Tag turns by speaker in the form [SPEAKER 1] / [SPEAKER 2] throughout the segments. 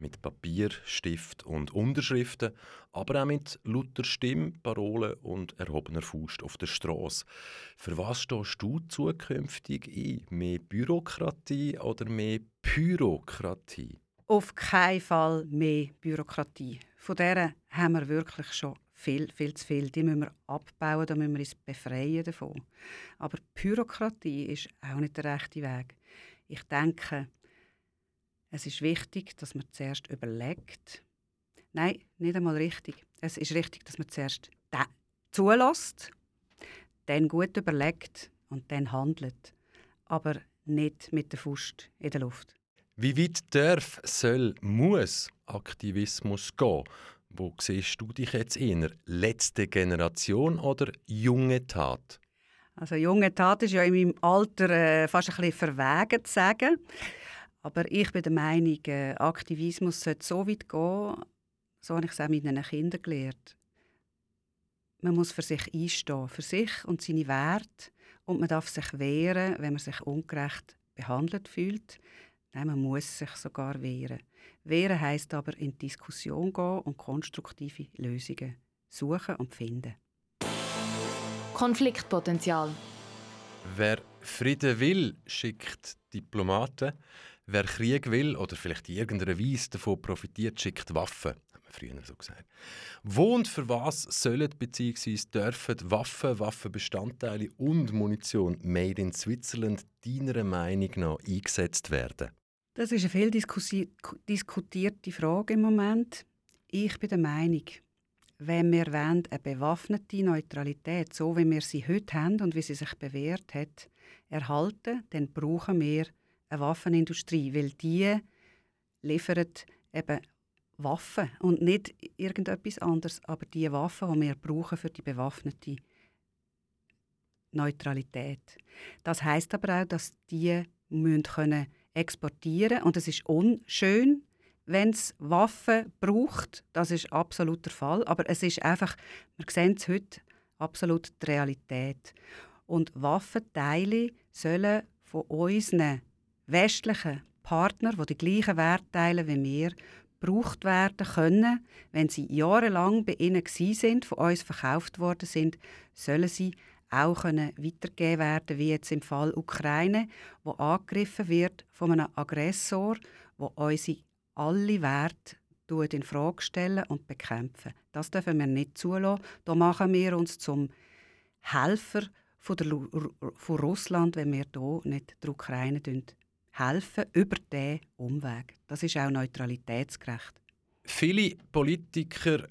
[SPEAKER 1] Mit Papier, Stift und Unterschriften, aber auch mit lauter Stimme, Parolen und erhobener Faust auf der Straße. Für was stehst du zukünftig ein? Mehr Bürokratie oder mehr Pyrokratie?
[SPEAKER 2] Auf keinen Fall mehr Bürokratie. Von der haben wir wirklich schon viel, viel zu viel. Die müssen wir abbauen, da müssen wir uns befreien davon. Aber Bürokratie ist auch nicht der rechte Weg. Ich denke, es ist wichtig, dass man zuerst überlegt. Nein, nicht einmal richtig. Es ist richtig, dass man zuerst zulässt, dann gut überlegt und dann handelt. Aber nicht mit der Faust in der Luft.
[SPEAKER 1] Wie weit darf, soll, muss Aktivismus gehen? Wo siehst du dich jetzt eher? Letzte Generation oder junge Tat?
[SPEAKER 2] Also junge Tat ist ja in meinem Alter äh, fast ein bisschen verwegen zu sagen. Aber ich bin der Meinung, äh, Aktivismus sollte so weit gehen, so habe ich es auch mit meinen Kindern gelernt. Man muss für sich einstehen, für sich und seine Werte. Und man darf sich wehren, wenn man sich ungerecht behandelt fühlt. Nein, man muss sich sogar wehren. Wehren heisst aber in die Diskussion gehen und konstruktive Lösungen suchen und finden.
[SPEAKER 3] Konfliktpotenzial.
[SPEAKER 1] Wer Frieden will, schickt Diplomaten. Wer Krieg will oder vielleicht in irgendeiner Weise davon profitiert, schickt Waffen. Hat man früher so gesagt. Wo und für was sollen bzw. dürfen Waffen, Waffenbestandteile und Munition made in Switzerland deiner Meinung nach eingesetzt werden?
[SPEAKER 2] Das ist eine viel diskutierte Frage im Moment. Ich bin der Meinung, wenn wir wollen, eine bewaffnete Neutralität, so wie wir sie heute haben und wie sie sich bewährt hat, erhalten, dann brauchen wir eine Waffenindustrie, weil die liefert eben Waffen und nicht irgendetwas anderes, aber die Waffen, die wir brauchen für die bewaffnete Neutralität. Das heißt aber auch, dass die müssen können exportieren und es ist unschön, wenn es Waffen braucht. Das ist absolut der Fall, aber es ist einfach, wir sehen es heute absolut die Realität. Und Waffenteile sollen von unseren westlichen Partnern, die die gleichen Werte teilen wie wir, gebraucht werden können. Wenn sie jahrelang bei ihnen sind, von uns verkauft worden sind, sollen sie auch können weitergegeben werden, wie jetzt im Fall Ukraine, wo angegriffen wird von einem Aggressor, wo unsere alle Werte in Frage stellen und bekämpfen. Das dürfen wir nicht zulassen. Da machen wir uns zum Helfer von, der, von Russland, wenn wir hier nicht der Ukraine helfen über diesen Umweg. Das ist auch neutralitätsgerecht.
[SPEAKER 1] Viele Politiker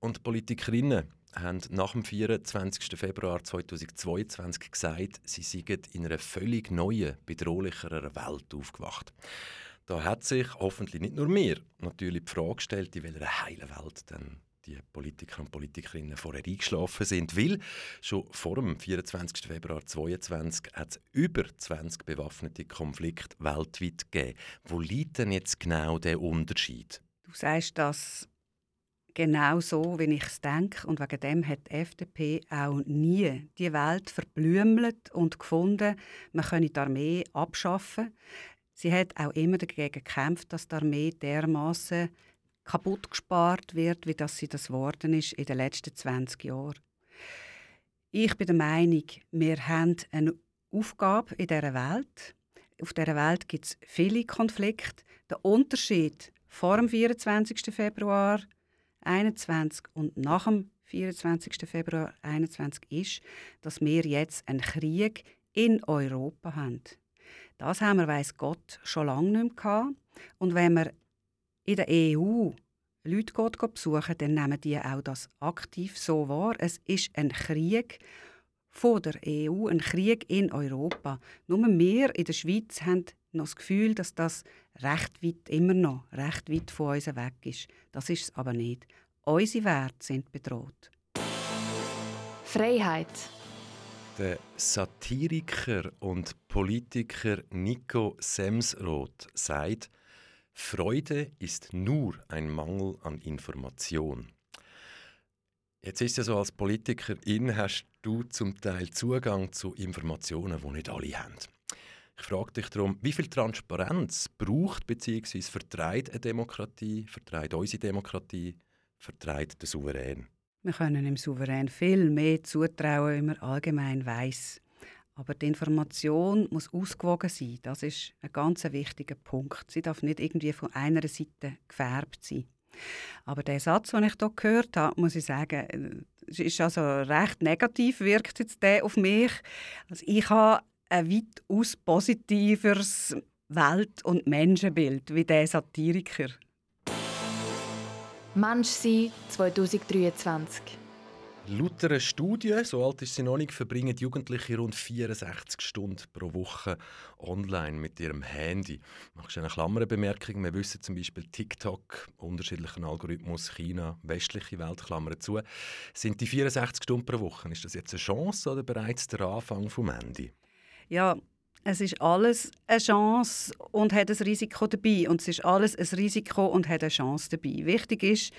[SPEAKER 1] und Politikerinnen haben nach dem 24. Februar 2022 gesagt, sie seien in einer völlig neuen, bedrohlicheren Welt aufgewacht. Da hat sich hoffentlich nicht nur mir natürlich die Frage gestellt, in welcher heilen Welt denn die Politiker und Politikerinnen vorher eingeschlafen sind, weil schon vor dem 24. Februar 2022 hat es über 20 bewaffnete Konflikte weltweit gegeben. Wo liegt denn jetzt genau der Unterschied?
[SPEAKER 2] Du sagst das genau so, wie ich es denke. Und wegen dem hat die FDP auch nie die Welt verblümelt und gefunden, man könne die Armee abschaffen. Sie hat auch immer dagegen gekämpft, dass die Armee dermaßen kaputt gespart wird, wie das sie das worden ist in den letzten 20 Jahren. Ich bin der Meinung, wir haben eine Aufgabe in dieser Welt. Auf dieser Welt gibt es viele Konflikte. Der Unterschied vor dem 24. Februar 2021 und nach dem 24. Februar 2021 ist, dass wir jetzt einen Krieg in Europa haben. Das haben wir, weiß Gott, schon lange nicht mehr gehabt. Und wenn wir in der EU Leute geht besuchen, dann nehmen die auch das aktiv so wahr. Es ist ein Krieg von der EU, ein Krieg in Europa. Nur wir in der Schweiz haben noch das Gefühl, dass das recht weit, immer noch recht weit von uns weg ist. Das ist es aber nicht. Unsere Werte sind bedroht.
[SPEAKER 3] Freiheit.
[SPEAKER 1] Der Satiriker und Politiker Nico Semsroth sagt, Freude ist nur ein Mangel an Information. Jetzt ist ja so, als Politikerin hast du zum Teil Zugang zu Informationen, die nicht alle haben. Ich frage dich darum, wie viel Transparenz braucht bzw. vertreibt eine Demokratie, vertreibt unsere Demokratie, vertreibt der Souverän?
[SPEAKER 2] Wir können dem Souverän viel mehr zutrauen, wie man allgemein weiß. Aber die Information muss ausgewogen sein. Das ist ein ganz wichtiger Punkt. Sie darf nicht irgendwie von einer Seite gefärbt sein. Aber der Satz, den ich hier gehört habe, muss ich sagen, äh, ist also recht negativ, wirkt jetzt der auf mich. Also ich habe ein weitaus positiveres Welt- und Menschenbild wie der Satiriker.
[SPEAKER 3] Mensch sein 2023.
[SPEAKER 1] Laut einer Studie, so alt ist sie noch nicht, verbringen Jugendliche rund 64 Stunden pro Woche online mit ihrem Handy. Machst du eine Klammerbemerkung? Wir wissen zum Beispiel TikTok, unterschiedlichen Algorithmus, China, westliche Welt, Klammern zu. Sind die 64 Stunden pro Woche, ist das jetzt eine Chance oder bereits der Anfang vom Ende?
[SPEAKER 2] Ja, es ist alles eine Chance und hat ein Risiko dabei. Und es ist alles ein Risiko und hat eine Chance dabei. Wichtig ist,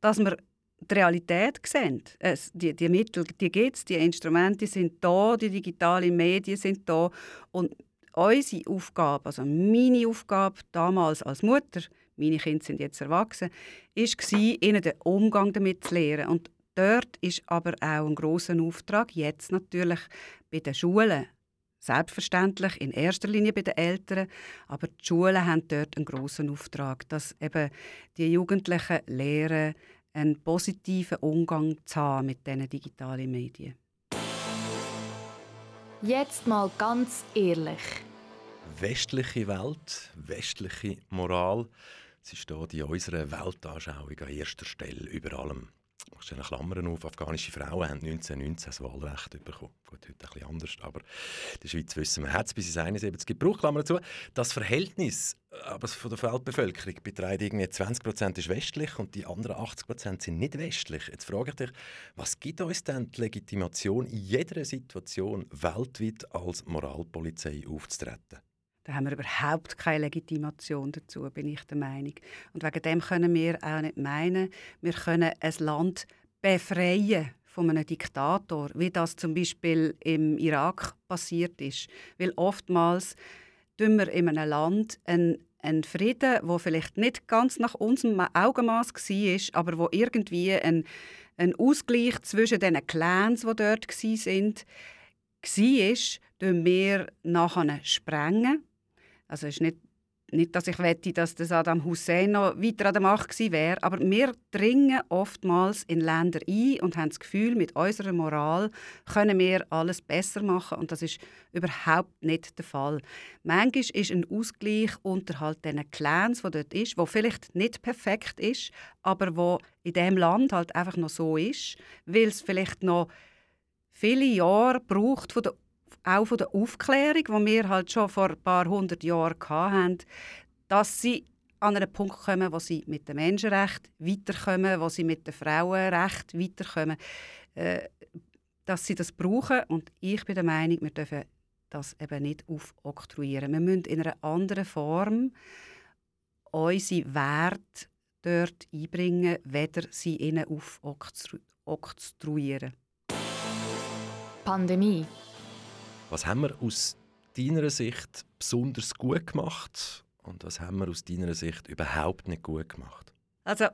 [SPEAKER 2] dass wir die Realität sehen. Es, die, die Mittel, die gibt es, die Instrumente sind da, die digitalen Medien sind da. Und unsere Aufgabe, also meine Aufgabe damals als Mutter, meine Kinder sind jetzt erwachsen, war, ihnen den Umgang damit zu lernen. Und dort ist aber auch ein großer Auftrag, jetzt natürlich bei den Schulen. Selbstverständlich in erster Linie bei den Eltern, aber die Schulen haben dort einen großen Auftrag, dass eben die Jugendlichen lernen, einen positiven Umgang zu haben mit diesen digitalen Medien.
[SPEAKER 3] Jetzt mal ganz ehrlich.
[SPEAKER 1] Westliche Welt, westliche Moral, sie steht in unserer Weltanschauung an erster Stelle über allem stelle Klammern auf, afghanische Frauen haben 1919 das Wahlrecht bekommen. Gut, heute bisschen anders, aber in der Schweiz wissen wir, hat es bis ins 71 gebraucht, Klammer dazu. Das Verhältnis aber von der Weltbevölkerung beträgt irgendwie 20 Prozent westlich und die anderen 80 Prozent sind nicht westlich. Jetzt frage ich dich, was gibt uns denn die Legitimation, in jeder Situation weltweit als Moralpolizei aufzutreten?
[SPEAKER 2] Da haben wir überhaupt keine Legitimation dazu, bin ich der Meinung. Und wegen dem können wir auch nicht meinen, wir können ein Land befreien von einem Diktator, wie das zum Beispiel im Irak passiert ist. Weil oftmals tun wir in einem Land einen, einen Frieden, wo vielleicht nicht ganz nach unserem Augenmaß war, aber wo irgendwie ein, ein Ausgleich zwischen den Clans, die dort waren, war, sprengen wir nachher sprengen also ist nicht, nicht, dass ich wette, dass der Saddam Hussein noch weiter an der Macht gewesen wäre, aber wir dringen oftmals in Länder ein und haben das Gefühl, mit unserer Moral können wir alles besser machen und das ist überhaupt nicht der Fall. Manchmal ist ein Ausgleich unter diesen Clans, wo dort ist, wo vielleicht nicht perfekt ist, aber wo in dem Land halt einfach noch so ist, weil es vielleicht noch viele Jahre braucht von der auch von der Aufklärung, die wir halt schon vor ein paar hundert Jahren hatten, dass sie an einen Punkt kommen, wo sie mit dem Menschenrecht weiterkommen, wo sie mit dem Frauenrecht weiterkommen, äh, dass sie das brauchen. Und ich bin der Meinung, wir dürfen das eben nicht aufoktroyieren. Wir müssen in einer anderen Form unsere Werte dort einbringen, weder sie ihnen aufoktroyieren.
[SPEAKER 3] Pandemie.
[SPEAKER 1] Was haben wir aus deiner Sicht besonders gut gemacht und was haben wir aus deiner Sicht überhaupt nicht gut gemacht?
[SPEAKER 2] Also,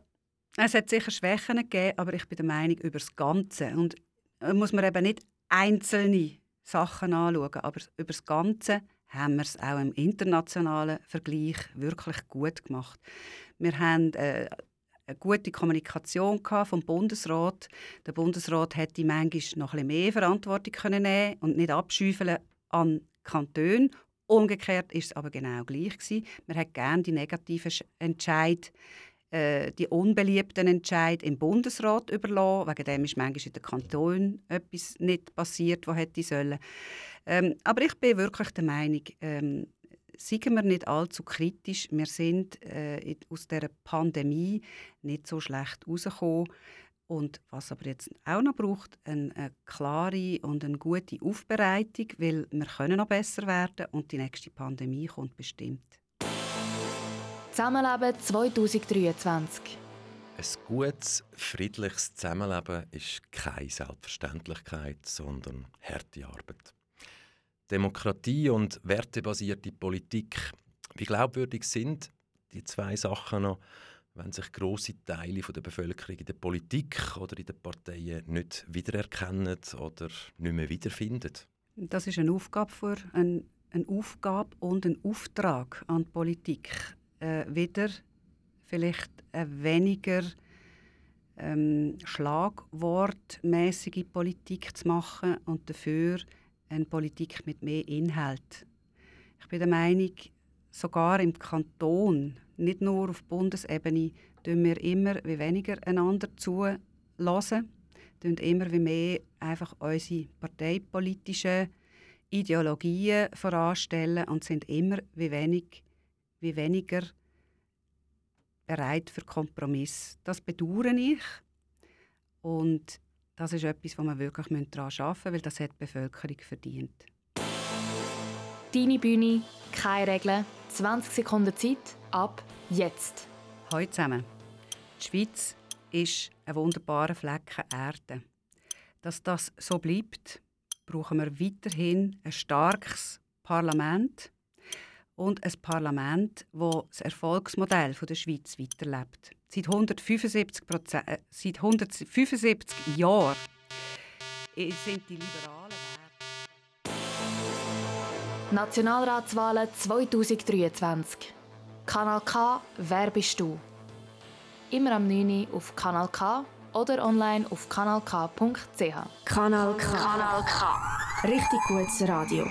[SPEAKER 2] es hat sicher Schwächen gegeben, aber ich bin der Meinung, über das Ganze. Und da muss man eben nicht einzelne Sachen anschauen, aber über das Ganze haben wir es auch im internationalen Vergleich wirklich gut gemacht. Wir haben äh, eine gute Kommunikation vom Bundesrat. Der Bundesrat hätte manchmal noch ein mehr Verantwortung können nehmen und nicht abschüfeln an Kanton. Umgekehrt ist es aber genau gleich gewesen. Man hat gerne die negativen Entscheid, äh, die unbeliebten Entscheid im Bundesrat überlassen. Wegen dem ist manchmal in den Kantonen etwas nicht passiert, was hätte sollen. Ähm, aber ich bin wirklich der Meinung, ähm, seien wir nicht allzu kritisch. Wir sind äh, aus der Pandemie nicht so schlecht rausgekommen. Und was aber jetzt auch noch braucht, eine, eine, klare und eine gute Aufbereitung, weil wir können noch besser werden und die nächste Pandemie kommt bestimmt.
[SPEAKER 3] Zusammenleben 2023
[SPEAKER 1] ein gutes, friedliches Zusammenleben ist keine Selbstverständlichkeit, sondern harte Arbeit. Demokratie und wertebasierte Politik. Wie glaubwürdig sind die zwei Sachen noch, wenn sich große Teile der Bevölkerung in der Politik oder in den Parteien nicht wiedererkennen oder nicht mehr wiederfinden?
[SPEAKER 2] Das ist eine Aufgabe für eine, eine Aufgabe und ein Auftrag an die Politik, äh, wieder vielleicht eine weniger ähm, schlagwortmäßige Politik zu machen und dafür eine Politik mit mehr Inhalt. Ich bin der Meinung, sogar im Kanton, nicht nur auf Bundesebene, tun wir immer wie weniger einander zulassen, tun immer wie mehr einfach unsere parteipolitischen Ideologien voranstellen und sind immer wie, wenig, wie weniger bereit für Kompromiss. Das bedauere ich und das ist etwas, wo wir wirklich daran arbeiten müssen, weil das hat die Bevölkerung verdient.
[SPEAKER 3] Deine Bühne, keine Regeln, 20 Sekunden Zeit, ab jetzt.
[SPEAKER 2] Hallo zusammen. Die Schweiz ist ein wunderbarer Flecken Erde. Dass das so bleibt, brauchen wir weiterhin ein starkes Parlament und ein Parlament, das das Erfolgsmodell der Schweiz weiterlebt. Seit 175, äh, seit 175 Jahren sind die Liberalen
[SPEAKER 3] Nationalratswahlen 2023. Kanal K, wer bist du? Immer am 9. auf Kanal K oder online auf kanalk.ch.
[SPEAKER 4] Kanal K. Kanal K. Richtig gutes Radio.